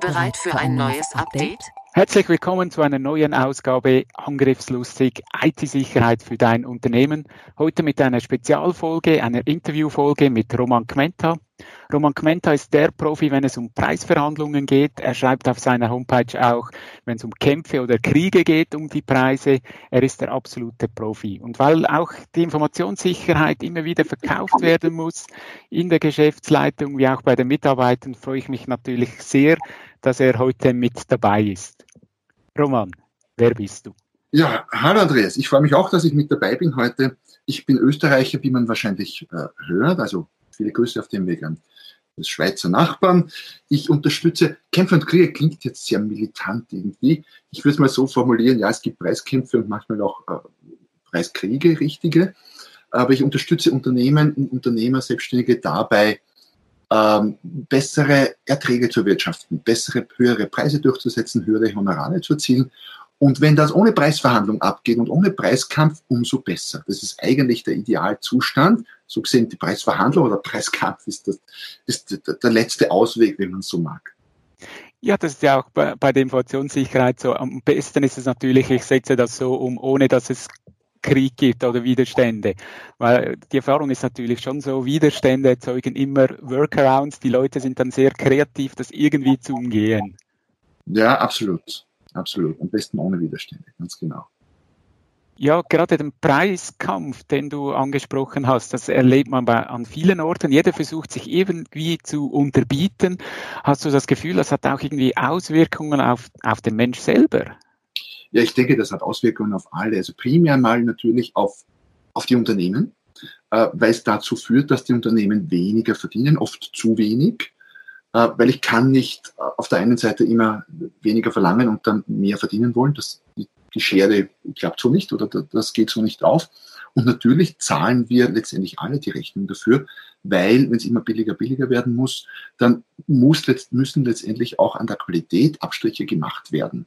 Bereit für ein neues Update? Herzlich willkommen zu einer neuen Ausgabe Angriffslustig IT-Sicherheit für dein Unternehmen. Heute mit einer Spezialfolge, einer Interviewfolge mit Roman Kmenta. Roman Kmenta ist der Profi, wenn es um Preisverhandlungen geht. Er schreibt auf seiner Homepage auch, wenn es um Kämpfe oder Kriege geht, um die Preise. Er ist der absolute Profi. Und weil auch die Informationssicherheit immer wieder verkauft werden muss in der Geschäftsleitung wie auch bei den Mitarbeitern, freue ich mich natürlich sehr, dass er heute mit dabei ist. Roman, wer bist du? Ja, hallo Andreas. Ich freue mich auch, dass ich mit dabei bin heute. Ich bin Österreicher, wie man wahrscheinlich äh, hört, also viele Grüße auf dem Weg an Schweizer Nachbarn. Ich unterstütze Kämpfe und Kriege klingt jetzt sehr militant irgendwie. Ich würde es mal so formulieren, ja, es gibt Preiskämpfe und manchmal auch äh, Preiskriege, richtige. Aber ich unterstütze Unternehmen und Unternehmer, Selbstständige dabei, ähm, bessere Erträge zu wirtschaften, bessere, höhere Preise durchzusetzen, höhere Honorare zu erzielen. Und wenn das ohne Preisverhandlung abgeht und ohne Preiskampf, umso besser. Das ist eigentlich der Idealzustand. So gesehen, die Preisverhandlung oder Preiskampf ist, das, ist der letzte Ausweg, wenn man so mag. Ja, das ist ja auch bei, bei der Informationssicherheit so. Am besten ist es natürlich, ich setze das so um, ohne dass es Krieg gibt oder Widerstände. Weil die Erfahrung ist natürlich schon so, Widerstände erzeugen immer Workarounds. Die Leute sind dann sehr kreativ, das irgendwie zu umgehen. Ja, absolut. Absolut. Am besten ohne Widerstände, ganz genau. Ja, gerade den Preiskampf, den du angesprochen hast, das erlebt man bei, an vielen Orten. Jeder versucht sich irgendwie zu unterbieten. Hast du das Gefühl, das hat auch irgendwie Auswirkungen auf, auf den Mensch selber? Ja, ich denke, das hat Auswirkungen auf alle. Also primär mal natürlich auf, auf die Unternehmen, äh, weil es dazu führt, dass die Unternehmen weniger verdienen, oft zu wenig, weil ich kann nicht äh, auf der einen Seite immer weniger verlangen und dann mehr verdienen wollen. Das, die, die Schere klappt so nicht oder das geht so nicht auf. Und natürlich zahlen wir letztendlich alle die Rechnung dafür, weil wenn es immer billiger, billiger werden muss, dann muss, müssen letztendlich auch an der Qualität Abstriche gemacht werden.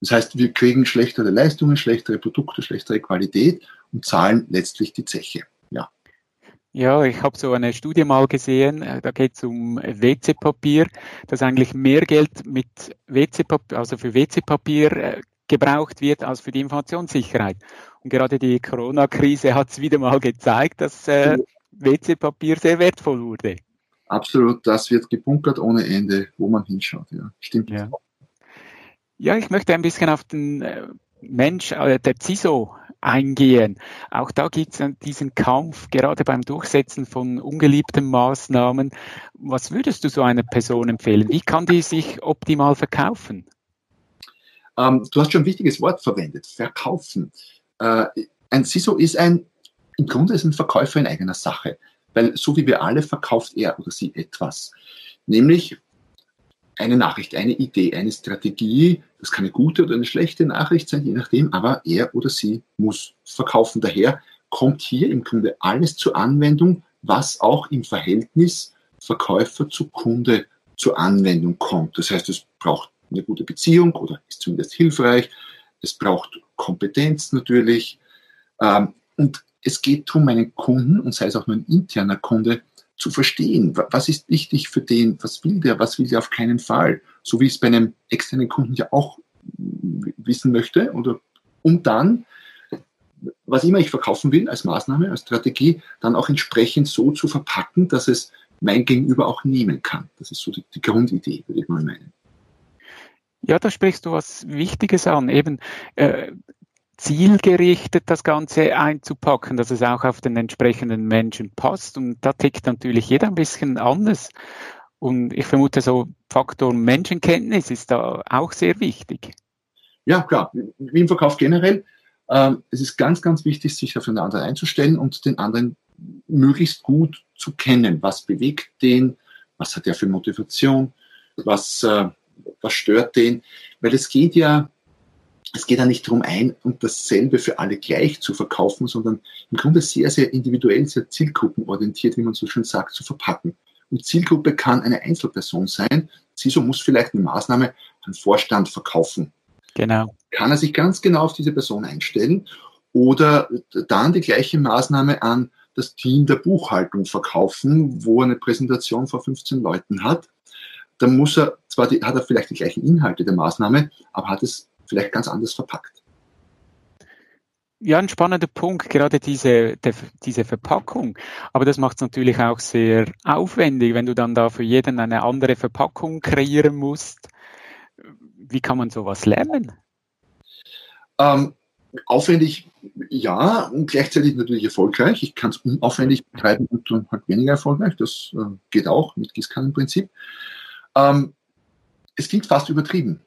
Das heißt, wir kriegen schlechtere Leistungen, schlechtere Produkte, schlechtere Qualität und zahlen letztlich die Zeche. Ja. Ja, ich habe so eine Studie mal gesehen, äh, da geht es um WC-Papier, dass eigentlich mehr Geld mit WC-Papier, also für WC-Papier äh, gebraucht wird als für die Informationssicherheit. Und gerade die Corona-Krise hat es wieder mal gezeigt, dass äh, WC-Papier sehr wertvoll wurde. Absolut, das wird gebunkert ohne Ende, wo man hinschaut. Ja, stimmt. Ja. Ja, ich möchte ein bisschen auf den äh, Mensch, äh, der CISO eingehen. Auch da gibt es diesen Kampf, gerade beim Durchsetzen von ungeliebten Maßnahmen. Was würdest du so einer Person empfehlen? Wie kann die sich optimal verkaufen? Ähm, du hast schon ein wichtiges Wort verwendet, verkaufen. Äh, ein CISO ist ein, im Grunde ist ein Verkäufer in eigener Sache, weil so wie wir alle verkauft er oder sie etwas. Nämlich eine Nachricht, eine Idee, eine Strategie. Das kann eine gute oder eine schlechte Nachricht sein, je nachdem, aber er oder sie muss verkaufen. Daher kommt hier im Grunde alles zur Anwendung, was auch im Verhältnis Verkäufer zu Kunde zur Anwendung kommt. Das heißt, es braucht eine gute Beziehung oder ist zumindest hilfreich. Es braucht Kompetenz natürlich. Ähm, und es geht darum, einen Kunden, und sei es auch nur ein interner Kunde, zu verstehen, was ist wichtig für den, was will der, was will der auf keinen Fall, so wie ich es bei einem externen Kunden ja auch wissen möchte, oder um dann, was immer ich verkaufen will als Maßnahme, als Strategie, dann auch entsprechend so zu verpacken, dass es mein Gegenüber auch nehmen kann. Das ist so die, die Grundidee, würde ich mal meinen. Ja, da sprichst du was Wichtiges an. Eben, äh, zielgerichtet das Ganze einzupacken, dass es auch auf den entsprechenden Menschen passt. Und da tickt natürlich jeder ein bisschen anders. Und ich vermute, so Faktor Menschenkenntnis ist da auch sehr wichtig. Ja, klar. Wie im Verkauf generell. Äh, es ist ganz, ganz wichtig, sich auf den anderen einzustellen und den anderen möglichst gut zu kennen. Was bewegt den? Was hat er für Motivation? was, äh, was stört den, weil es geht ja, es geht ja nicht darum, ein und dasselbe für alle gleich zu verkaufen, sondern im Grunde sehr, sehr individuell, sehr zielgruppenorientiert, wie man so schön sagt, zu verpacken. Und Zielgruppe kann eine Einzelperson sein. CISO muss vielleicht eine Maßnahme an Vorstand verkaufen. Genau. Kann er sich ganz genau auf diese Person einstellen oder dann die gleiche Maßnahme an das Team der Buchhaltung verkaufen, wo er eine Präsentation vor 15 Leuten hat. Dann muss er, zwar die, hat er vielleicht die gleichen Inhalte der Maßnahme, aber hat es vielleicht ganz anders verpackt. Ja, ein spannender Punkt, gerade diese, der, diese Verpackung. Aber das macht es natürlich auch sehr aufwendig, wenn du dann da für jeden eine andere Verpackung kreieren musst. Wie kann man sowas lernen? Ähm, aufwendig, ja, und gleichzeitig natürlich erfolgreich. Ich kann es unaufwendig betreiben und dann halt weniger erfolgreich. Das äh, geht auch mit Gießkannenprinzip. Ähm, es klingt fast übertrieben.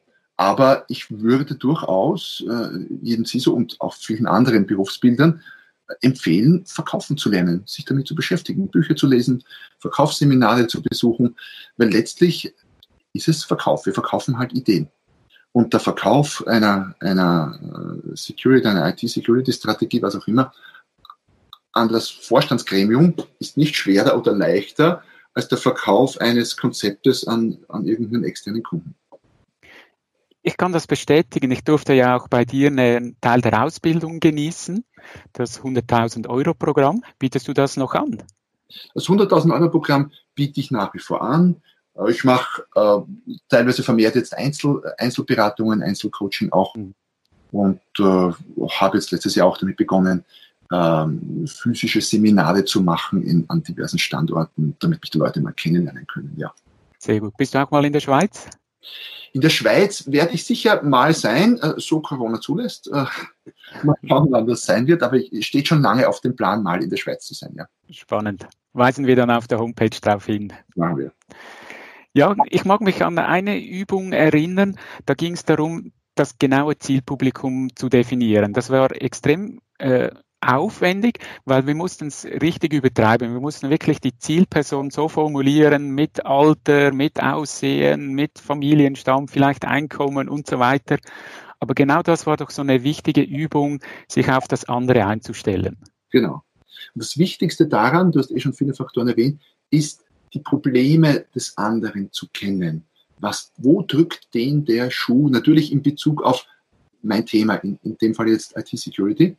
Aber ich würde durchaus äh, jedem CISO und auch vielen anderen Berufsbildern äh, empfehlen, verkaufen zu lernen, sich damit zu beschäftigen, Bücher zu lesen, Verkaufsseminare zu besuchen, weil letztlich ist es Verkauf. Wir verkaufen halt Ideen. Und der Verkauf einer, einer äh, Security, einer IT-Security-Strategie, was auch immer, an das Vorstandsgremium ist nicht schwerer oder leichter als der Verkauf eines Konzeptes an, an irgendeinen externen Kunden. Ich kann das bestätigen. Ich durfte ja auch bei dir einen Teil der Ausbildung genießen, das 100.000 Euro Programm. Bietest du das noch an? Das 100.000 Euro Programm biete ich nach wie vor an. Äh, ich mache äh, teilweise vermehrt jetzt Einzel, Einzelberatungen, Einzelcoaching auch mhm. und äh, habe jetzt letztes Jahr auch damit begonnen, ähm, physische Seminare zu machen in, an diversen Standorten, damit mich die Leute mal kennenlernen können. Ja. Sehr gut. Bist du auch mal in der Schweiz? In der Schweiz werde ich sicher mal sein, äh, so Corona zulässt. Äh, mal schauen, wann das sein wird, aber es steht schon lange auf dem Plan, mal in der Schweiz zu sein. Ja. Spannend. Weisen wir dann auf der Homepage darauf hin. Machen wir. Ja, ich mag mich an eine Übung erinnern. Da ging es darum, das genaue Zielpublikum zu definieren. Das war extrem äh, aufwendig, weil wir mussten es richtig übertreiben. Wir mussten wirklich die Zielperson so formulieren mit Alter, mit Aussehen, mit Familienstamm, vielleicht Einkommen und so weiter. Aber genau das war doch so eine wichtige Übung, sich auf das andere einzustellen. Genau. Und das Wichtigste daran, du hast eh schon viele Faktoren erwähnt, ist die Probleme des anderen zu kennen. Was, wo drückt den der Schuh? Natürlich in Bezug auf mein Thema, in, in dem Fall jetzt IT-Security.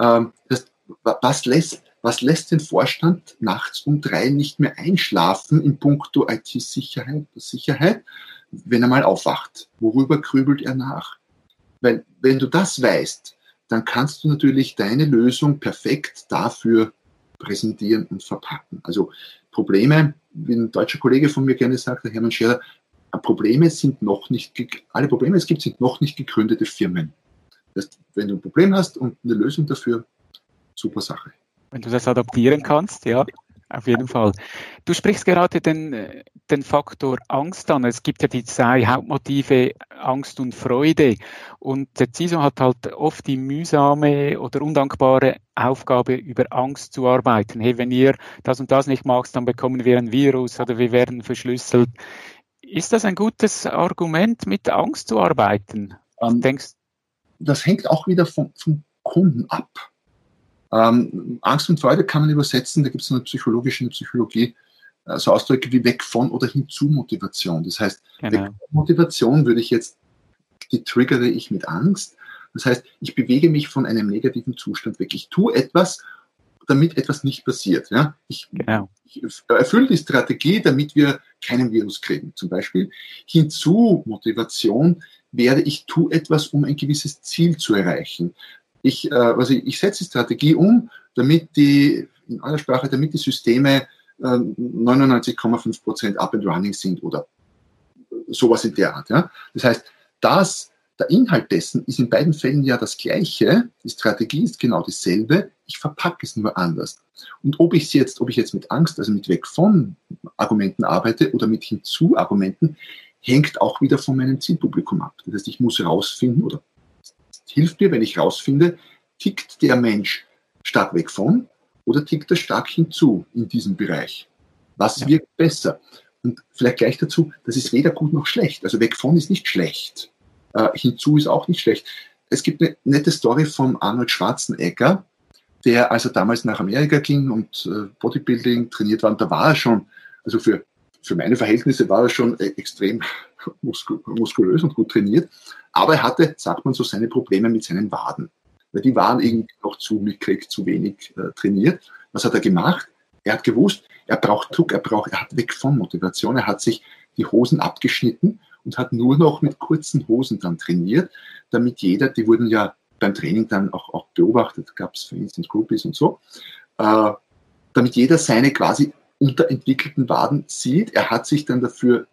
Ähm, das, was, lässt, was lässt den Vorstand nachts um drei nicht mehr einschlafen in puncto IT-Sicherheit, Sicherheit, wenn er mal aufwacht? Worüber grübelt er nach? Weil, wenn du das weißt, dann kannst du natürlich deine Lösung perfekt dafür präsentieren und verpacken. Also Probleme, wie ein deutscher Kollege von mir gerne sagt, der Hermann Scherer, Probleme sind noch nicht, alle Probleme, es gibt, sind noch nicht gegründete Firmen. Das, wenn du ein Problem hast und eine Lösung dafür, super Sache. Wenn du das adaptieren kannst, ja, auf jeden Fall. Du sprichst gerade den, den Faktor Angst an. Es gibt ja die zwei Hauptmotive, Angst und Freude. Und der CISO hat halt oft die mühsame oder undankbare Aufgabe, über Angst zu arbeiten. Hey, wenn ihr das und das nicht macht, dann bekommen wir ein Virus oder wir werden verschlüsselt. Ist das ein gutes Argument, mit Angst zu arbeiten? Ähm, Denkst das hängt auch wieder vom, vom Kunden ab. Ähm, Angst und Freude kann man übersetzen, da gibt es eine psychologische eine Psychologie, äh, so Ausdrücke wie weg von oder hinzu Motivation. Das heißt, genau. weg von Motivation würde ich jetzt, die triggere ich mit Angst. Das heißt, ich bewege mich von einem negativen Zustand weg. Ich tue etwas, damit etwas nicht passiert. Ja? Ich, genau. ich erfülle die Strategie, damit wir keinen Virus kriegen, zum Beispiel. Hinzu Motivation wäre, ich tue etwas, um ein gewisses Ziel zu erreichen. Ich, äh, also ich setze die Strategie um, damit die, in aller Sprache, damit die Systeme äh, 99,5 Prozent up and running sind oder sowas in der Art. Ja? Das heißt, das, der Inhalt dessen ist in beiden Fällen ja das gleiche. Die Strategie ist genau dieselbe. Ich verpacke es nur anders. Und ob ich jetzt, ob ich jetzt mit Angst, also mit weg von Argumenten arbeite oder mit hinzu Argumenten, hängt auch wieder von meinem Zielpublikum ab. Das heißt, ich muss herausfinden oder hilft mir, wenn ich herausfinde, tickt der Mensch stark weg von oder tickt er stark hinzu in diesem Bereich? Was ja. wirkt besser? Und vielleicht gleich dazu, das ist weder gut noch schlecht. Also weg von ist nicht schlecht. Äh, hinzu ist auch nicht schlecht. Es gibt eine nette Story von Arnold Schwarzenegger, der, als er damals nach Amerika ging und äh, Bodybuilding trainiert war, und da war er schon, also für, für meine Verhältnisse war er schon äh, extrem muskulös und gut trainiert. Aber er hatte, sagt man so, seine Probleme mit seinen Waden. Weil die waren irgendwie noch zu mickrig, zu wenig äh, trainiert. Was hat er gemacht? Er hat gewusst, er braucht Druck, er braucht, er hat weg von Motivation, er hat sich die Hosen abgeschnitten und hat nur noch mit kurzen Hosen dann trainiert, damit jeder, die wurden ja beim Training dann auch, auch beobachtet, gab es für Instance Groupies und so, äh, damit jeder seine quasi unterentwickelten Waden sieht. Er hat sich dann dafür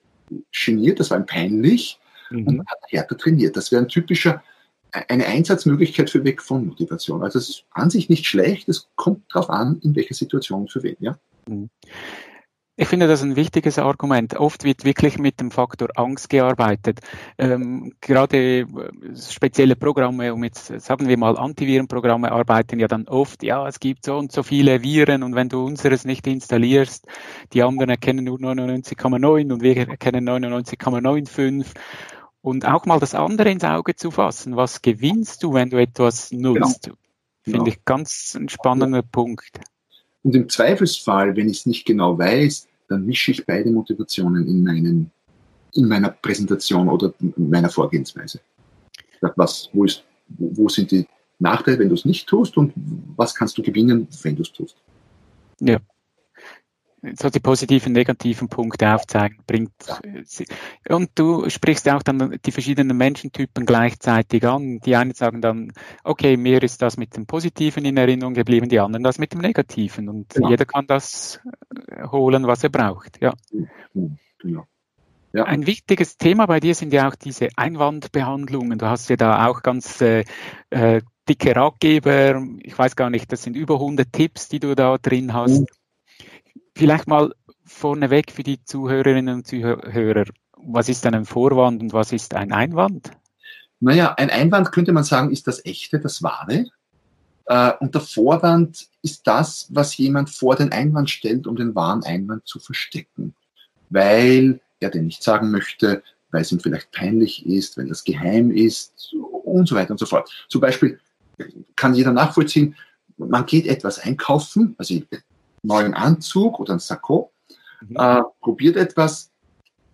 geniert, das war ihm peinlich mhm. und hat härter trainiert. Das wäre ein typischer, eine Einsatzmöglichkeit für Weg von Motivation. Also es ist an sich nicht schlecht, es kommt darauf an, in welcher Situation für wen. Ja? Mhm. Ich finde das ein wichtiges Argument. Oft wird wirklich mit dem Faktor Angst gearbeitet. Ähm, gerade äh, spezielle Programme, um jetzt sagen wir mal Antivirenprogramme, arbeiten ja dann oft, ja, es gibt so und so viele Viren und wenn du unseres nicht installierst, die anderen erkennen nur 99,9 und wir erkennen 99,95 und auch mal das andere ins Auge zu fassen. Was gewinnst du, wenn du etwas nutzt? Genau. Finde genau. ich ganz ein spannender Punkt. Und im Zweifelsfall, wenn ich es nicht genau weiß, dann mische ich beide Motivationen in, meinen, in meiner Präsentation oder in meiner Vorgehensweise. Was, wo, ist, wo sind die Nachteile, wenn du es nicht tust und was kannst du gewinnen, wenn du es tust? Ja so die positiven, negativen Punkte aufzeigen bringt. Und du sprichst auch dann die verschiedenen Menschentypen gleichzeitig an. Die einen sagen dann, okay, mir ist das mit dem Positiven in Erinnerung geblieben, die anderen das mit dem Negativen. Und ja. jeder kann das äh, holen, was er braucht. Ja. Genau. Ja. Ein wichtiges Thema bei dir sind ja auch diese Einwandbehandlungen. Du hast ja da auch ganz äh, äh, dicke Ratgeber. Ich weiß gar nicht, das sind über 100 Tipps, die du da drin hast. Vielleicht mal vorneweg für die Zuhörerinnen und Zuhörer, was ist denn ein Vorwand und was ist ein Einwand? Naja, ein Einwand könnte man sagen, ist das Echte, das Wahre. Äh, und der Vorwand ist das, was jemand vor den Einwand stellt, um den wahren Einwand zu verstecken. Weil er den nicht sagen möchte, weil es ihm vielleicht peinlich ist, weil das geheim ist und so weiter und so fort. Zum Beispiel kann jeder nachvollziehen, man geht etwas einkaufen, also neuen Anzug oder ein Sakko, mhm. äh, probiert etwas,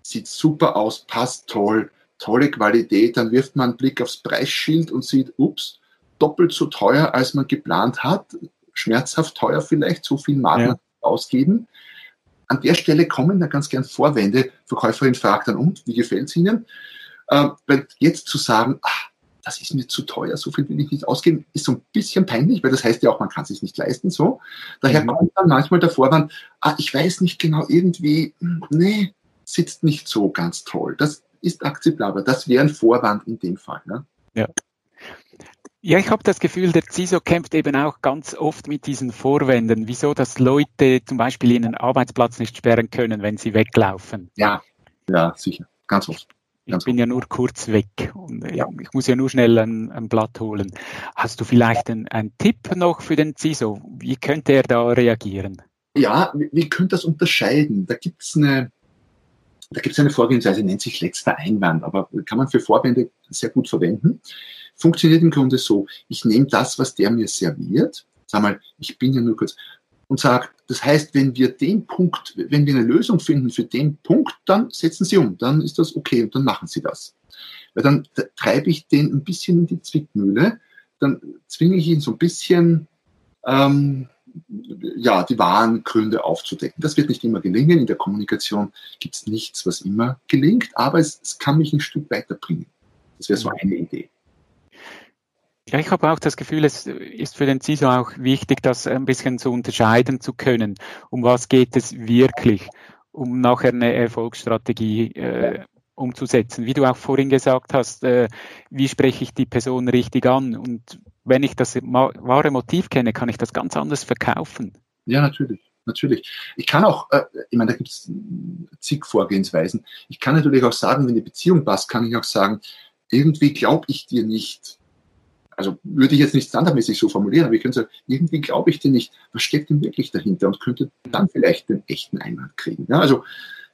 sieht super aus, passt toll, tolle Qualität, dann wirft man einen Blick aufs Preisschild und sieht, ups, doppelt so teuer, als man geplant hat, schmerzhaft teuer vielleicht, so viel mag man ausgeben. An der Stelle kommen da ganz gern Vorwände. Verkäuferin fragt dann, und, wie gefällt es Ihnen? Äh, jetzt zu sagen, ach, das ist mir zu teuer, so viel will ich nicht ausgeben, ist so ein bisschen peinlich, weil das heißt ja auch, man kann es sich nicht leisten, so. Daher mhm. kommt dann manchmal der Vorwand, ah, ich weiß nicht genau, irgendwie, nee, sitzt nicht so ganz toll. Das ist akzeptabel. Das wäre ein Vorwand in dem Fall. Ne? Ja. Ja, ich habe das Gefühl, der CISO kämpft eben auch ganz oft mit diesen Vorwänden. Wieso, dass Leute zum Beispiel ihren Arbeitsplatz nicht sperren können, wenn sie weglaufen? Ja, ja, sicher. Ganz oft. Ich bin ja nur kurz weg und äh, ja. ich muss ja nur schnell ein, ein Blatt holen. Hast du vielleicht einen Tipp noch für den CISO? Wie könnte er da reagieren? Ja, wie, könnte das unterscheiden? Da gibt es eine, da gibt es eine Vorgehensweise, nennt sich letzter Einwand, aber kann man für Vorwände sehr gut verwenden. Funktioniert im Grunde so, ich nehme das, was der mir serviert, sag mal, ich bin ja nur kurz, und sagt, das heißt, wenn wir den Punkt, wenn wir eine Lösung finden für den Punkt, dann setzen Sie um, dann ist das okay und dann machen Sie das. Weil dann treibe ich den ein bisschen in die Zwickmühle, dann zwinge ich ihn so ein bisschen, ähm, ja, die wahren Gründe aufzudecken. Das wird nicht immer gelingen. In der Kommunikation gibt es nichts, was immer gelingt, aber es, es kann mich ein Stück weiterbringen. Das wäre so eine Idee. Ja, ich habe auch das Gefühl, es ist für den CISO auch wichtig, das ein bisschen zu unterscheiden zu können. Um was geht es wirklich, um nachher eine Erfolgsstrategie äh, umzusetzen. Wie du auch vorhin gesagt hast, äh, wie spreche ich die Person richtig an? Und wenn ich das wahre Motiv kenne, kann ich das ganz anders verkaufen. Ja, natürlich. Natürlich. Ich kann auch, äh, ich meine, da gibt es zig Vorgehensweisen. Ich kann natürlich auch sagen, wenn die Beziehung passt, kann ich auch sagen, irgendwie glaube ich dir nicht also würde ich jetzt nicht standardmäßig so formulieren, aber ich könnte sagen, irgendwie glaube ich dir nicht, was steckt denn wirklich dahinter und könnte dann vielleicht den echten Einwand kriegen. Ja, also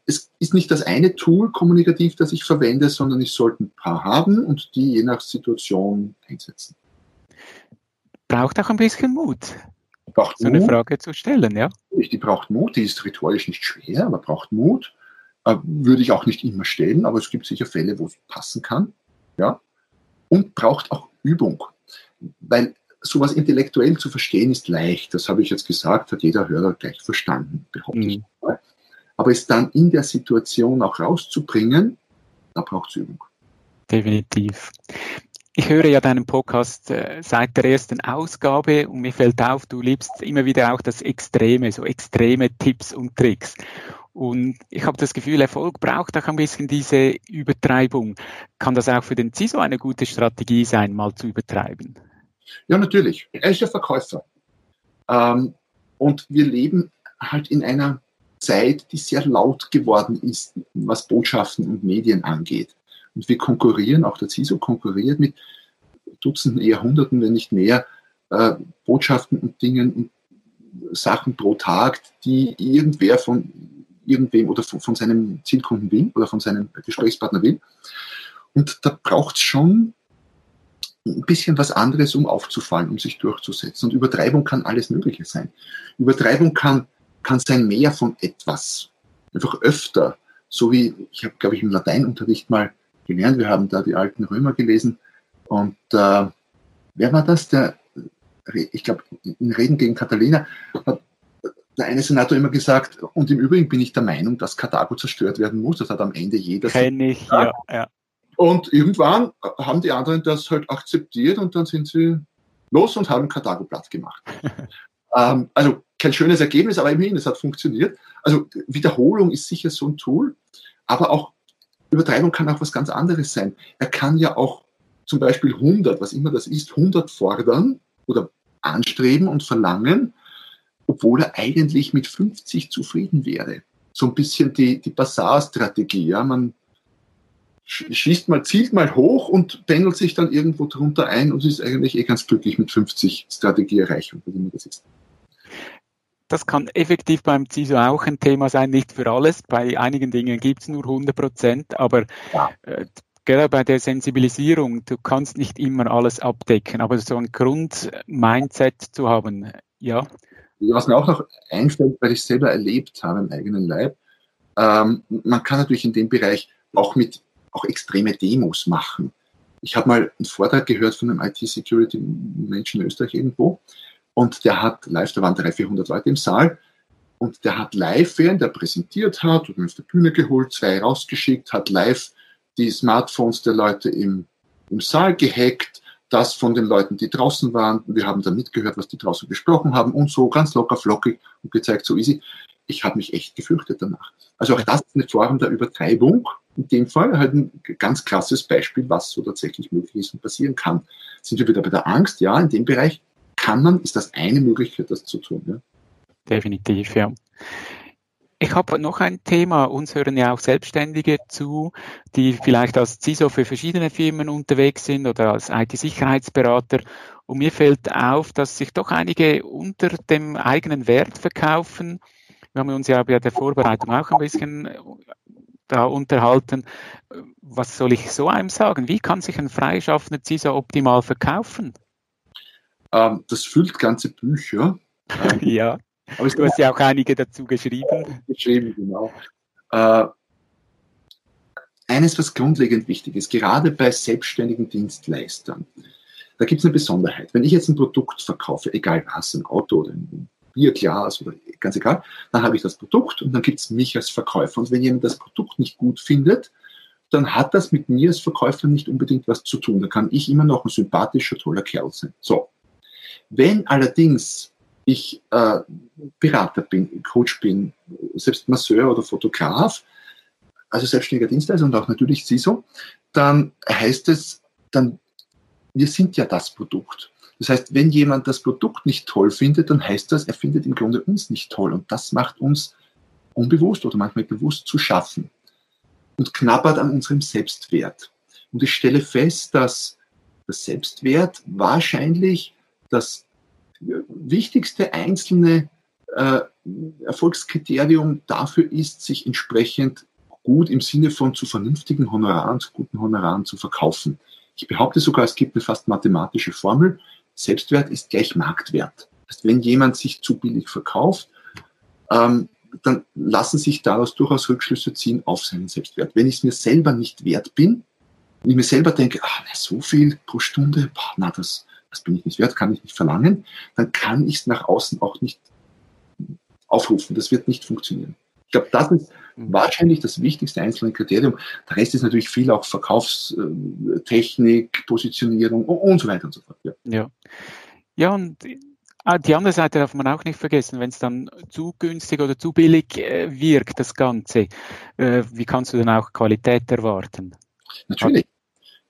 es ist nicht das eine Tool kommunikativ, das ich verwende, sondern ich sollte ein paar haben und die je nach Situation einsetzen. Braucht auch ein bisschen Mut, Braucht so eine Mut. Frage zu stellen, ja? Die braucht Mut, die ist rhetorisch nicht schwer, aber braucht Mut. Äh, würde ich auch nicht immer stellen, aber es gibt sicher Fälle, wo es passen kann. Ja. Und braucht auch Übung. Weil sowas intellektuell zu verstehen ist leicht. Das habe ich jetzt gesagt, hat jeder Hörer gleich verstanden, behaupte ich. Mhm. mal. Aber es dann in der Situation auch rauszubringen, da braucht es Übung. Definitiv. Ich höre ja deinen Podcast äh, seit der ersten Ausgabe und mir fällt auf, du liebst immer wieder auch das Extreme, so extreme Tipps und Tricks. Und ich habe das Gefühl, Erfolg braucht auch ein bisschen diese Übertreibung. Kann das auch für den CISO eine gute Strategie sein, mal zu übertreiben? Ja, natürlich. Er ist ja Verkäufer. Ähm, und wir leben halt in einer Zeit, die sehr laut geworden ist, was Botschaften und Medien angeht. Und wir konkurrieren, auch der CISO konkurriert mit Dutzenden, eher Hunderten, wenn nicht mehr, äh, Botschaften und Dingen und Sachen pro Tag, die irgendwer von irgendwem oder von, von seinem Zielkunden will oder von seinem Gesprächspartner will. Und da braucht es schon ein bisschen was anderes, um aufzufallen, um sich durchzusetzen. Und Übertreibung kann alles Mögliche sein. Übertreibung kann, kann sein mehr von etwas. Einfach öfter. So wie, ich habe, glaube ich, im Lateinunterricht mal gelernt, wir haben da die alten Römer gelesen. Und äh, wer war das? Der, ich glaube, in Reden gegen Catalina hat der eine Senator immer gesagt, und im Übrigen bin ich der Meinung, dass Karthago zerstört werden muss. Das hat am Ende jeder. Kenne ich, ja, ja. Und irgendwann haben die anderen das halt akzeptiert und dann sind sie los und haben Karthago platt gemacht. ähm, also kein schönes Ergebnis, aber immerhin, es hat funktioniert. Also Wiederholung ist sicher so ein Tool, aber auch Übertreibung kann auch was ganz anderes sein. Er kann ja auch zum Beispiel 100, was immer das ist, 100 fordern oder anstreben und verlangen, obwohl er eigentlich mit 50 zufrieden wäre. So ein bisschen die, die Basar-Strategie. Ja? Man schießt mal, zielt mal hoch und pendelt sich dann irgendwo drunter ein und ist eigentlich eh ganz glücklich mit 50 Strategieerreichung, wie immer das ist. Das kann effektiv beim CISO auch ein Thema sein, nicht für alles. Bei einigen Dingen gibt es nur 100 Prozent, aber Ja. äh, gerade bei der Sensibilisierung, du kannst nicht immer alles abdecken, aber so ein Grund-Mindset zu haben, ja, Was mir auch noch einfällt, weil ich selber erlebt habe im eigenen Leib, ähm, man kann natürlich in dem Bereich auch mit auch extreme Demos machen. Ich habe mal einen Vortrag gehört von einem IT-Security-Menschen in Österreich irgendwo und der hat live, da waren 300, 400 Leute im Saal und der hat live, während er präsentiert hat, und auf der Bühne geholt, zwei rausgeschickt, hat live die Smartphones der Leute im, im Saal gehackt, das von den Leuten, die draußen waren. Wir haben dann mitgehört, was die draußen besprochen haben und so ganz locker flockig und gezeigt, so easy. Ich habe mich echt gefürchtet danach. Also auch das ist eine Form der Übertreibung. In dem Fall halt ein ganz krasses Beispiel, was so tatsächlich möglich ist und passieren kann. Sind wir wieder bei der Angst? Ja, in dem Bereich kann man, ist das eine Möglichkeit, das zu tun. Ja. definitiv, ja. Ich habe noch ein Thema. Uns hören ja auch Selbstständige zu, die vielleicht als CISO für verschiedene Firmen unterwegs sind oder als IT-Sicherheitsberater. Und mir fällt auf, dass sich doch einige unter dem eigenen Wert verkaufen. Wir haben uns ja bei der Vorbereitung auch ein bisschen da unterhalten. Was soll ich so einem sagen? Wie kann sich ein freischaffender CISO optimal verkaufen? Ähm, das füllt ganze Bücher. Ähm, Ja, aber du hast ja auch einige dazu geschrieben. geschrieben, genau. Äh, eines, was grundlegend wichtig ist, gerade bei selbstständigen Dienstleistern, da gibt es eine Besonderheit. Wenn ich jetzt ein Produkt verkaufe, egal was, ein Auto oder ein Bierglas oder ganz egal, dann habe ich das Produkt und dann gibt es mich als Verkäufer. Und wenn jemand das Produkt nicht gut findet, dann hat das mit mir als Verkäufer nicht unbedingt was zu tun. Da kann ich immer noch ein sympathischer, toller Kerl sein. So. Wenn allerdings ich äh, Berater bin, Coach bin, selbst Masseur oder Fotograf, also selbstständiger Dienstleister und auch natürlich CISO, dann heißt es, dann, wir sind ja das Produkt. Das heißt, wenn jemand das Produkt nicht toll findet, dann heißt das, er findet im Grunde uns nicht toll. Und das macht uns unbewusst oder manchmal bewusst zu schaffen und knabbert an unserem Selbstwert. Und ich stelle fest, dass das Selbstwert wahrscheinlich das wichtigste einzelne äh, Erfolgskriterium dafür ist, sich entsprechend gut im Sinne von zu vernünftigen Honoraren, zu guten Honoraren zu verkaufen. Ich behaupte sogar, es gibt eine fast mathematische Formel. Selbstwert ist gleich Marktwert. Das wenn jemand sich zu billig verkauft, ähm, dann lassen sich daraus durchaus Rückschlüsse ziehen auf seinen Selbstwert. Wenn ich es mir selber nicht wert bin, wenn ich mir selber denke, ach, so viel pro Stunde, boah, na, das, das bin ich nicht wert, kann ich nicht verlangen, dann kann ich es nach außen auch nicht aufrufen. Das wird nicht funktionieren. Ich glaube, das ist mhm. wahrscheinlich das wichtigste einzelne Kriterium. Der Rest ist natürlich viel auch Verkaufstechnik, Positionierung und so weiter und so fort. Ja, ja. ja und ah, die andere Seite darf man auch nicht vergessen, wenn es dann zu günstig oder zu billig äh, wirkt, das Ganze, äh, wie kannst du dann auch Qualität erwarten? Natürlich.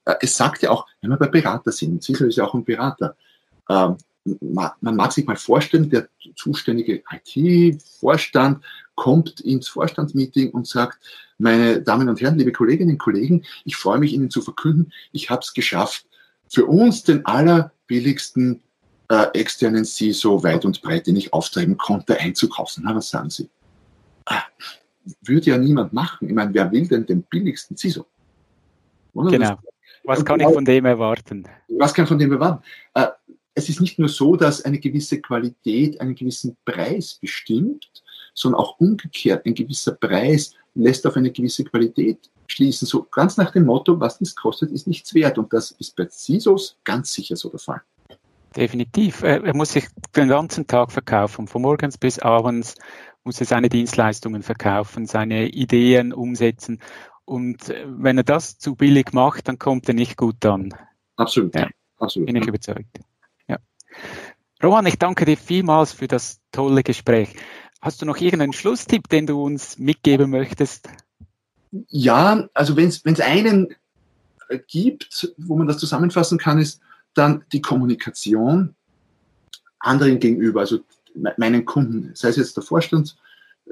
Äh, es sagt ja auch, wenn wir bei Berater sind, Ziegler ist ja auch ein Berater, ähm, man mag sich mal vorstellen, der zuständige IT-Vorstand kommt ins Vorstandsmeeting und sagt, meine Damen und Herren, liebe Kolleginnen und Kollegen, ich freue mich Ihnen zu verkünden, ich habe es geschafft, für uns den allerbilligsten äh, externen CISO weit und breit, den ich auftreiben konnte, einzukaufen. Na, was sagen Sie? Ah, würde ja niemand machen. Ich meine, wer will denn den billigsten CISO? Oder? Genau. Was kann ich von dem erwarten? Was kann ich von dem erwarten? Äh, es ist nicht nur so, dass eine gewisse Qualität einen gewissen Preis bestimmt, sondern auch umgekehrt, ein gewisser Preis lässt auf eine gewisse Qualität schließen. So ganz nach dem Motto, was das kostet, ist nichts wert. Und das ist bei CISOs ganz sicher so der Fall. Definitiv. Er muss sich den ganzen Tag verkaufen, von morgens bis abends muss er seine Dienstleistungen verkaufen, seine Ideen umsetzen. Und wenn er das zu billig macht, dann kommt er nicht gut an. Absolut. Ja, Absolut. Bin ich überzeugt. Roman, ich danke dir vielmals für das tolle Gespräch. Hast du noch irgendeinen Schlusstipp, den du uns mitgeben möchtest? Ja, also wenn es einen äh, gibt, wo man das zusammenfassen kann, ist dann die Kommunikation anderen gegenüber, also meinen Kunden, sei es jetzt der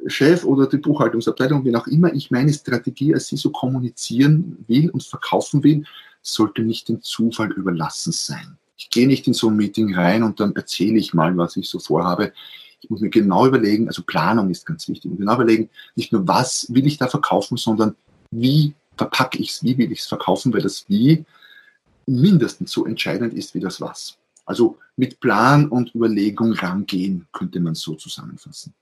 Vorstandschef oder die Buchhaltungsabteilung, wie auch immer ich meine Strategie als sie so kommunizieren will und verkaufen will, sollte nicht dem Zufall überlassen sein. Ich gehe nicht in so ein Meeting rein und dann erzähle ich mal, was ich so vorhabe. Ich muss mir genau überlegen, also Planung ist ganz wichtig, und genau überlegen, nicht nur was will ich da verkaufen, sondern wie verpacke ich es, wie will ich es verkaufen, weil das Wie mindestens so entscheidend ist wie das Was. Also mit Plan und Überlegung rangehen, könnte man so zusammenfassen.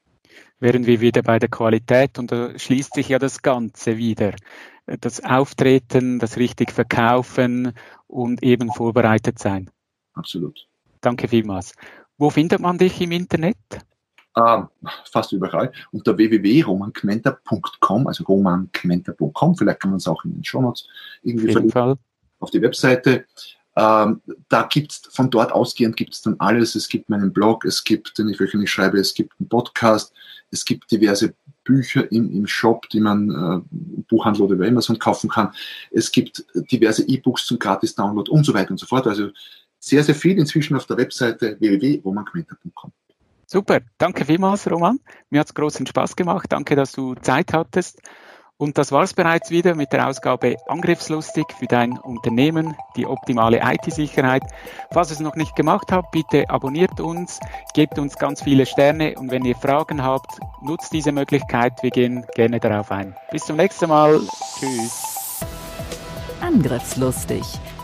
Wären wir wieder bei der Qualität und da schließt sich ja das Ganze wieder. Das Auftreten, das richtig Verkaufen und eben vorbereitet sein absolut. Danke vielmals. Wo findet man dich im Internet? Uh, fast überall. Unter www.romankmenta.com, also romankmenta.com, vielleicht kann man es auch in den Shownotes irgendwie verlinken. Auf die Webseite. Ähm, da gibt's von dort ausgehend gibt es dann alles. Es gibt meinen Blog, es gibt, den ich wöchentlich schreibe, es gibt einen Podcast, es gibt diverse Bücher im, im Shop, die man äh, Buchhandel oder über Amazon kaufen kann. Es gibt diverse E-Books zum Gratis-Download und so weiter und so fort. Also sehr, sehr viel inzwischen auf der Webseite www.romanquenter.com. Super, danke vielmals, Roman. Mir hat es großen Spaß gemacht. Danke, dass du Zeit hattest. Und das war es bereits wieder mit der Ausgabe Angriffslustig für dein Unternehmen, die optimale IT-Sicherheit. Falls ihr es noch nicht gemacht habt, bitte abonniert uns, gebt uns ganz viele Sterne und wenn ihr Fragen habt, nutzt diese Möglichkeit. Wir gehen gerne darauf ein. Bis zum nächsten Mal. Tschüss. Angriffslustig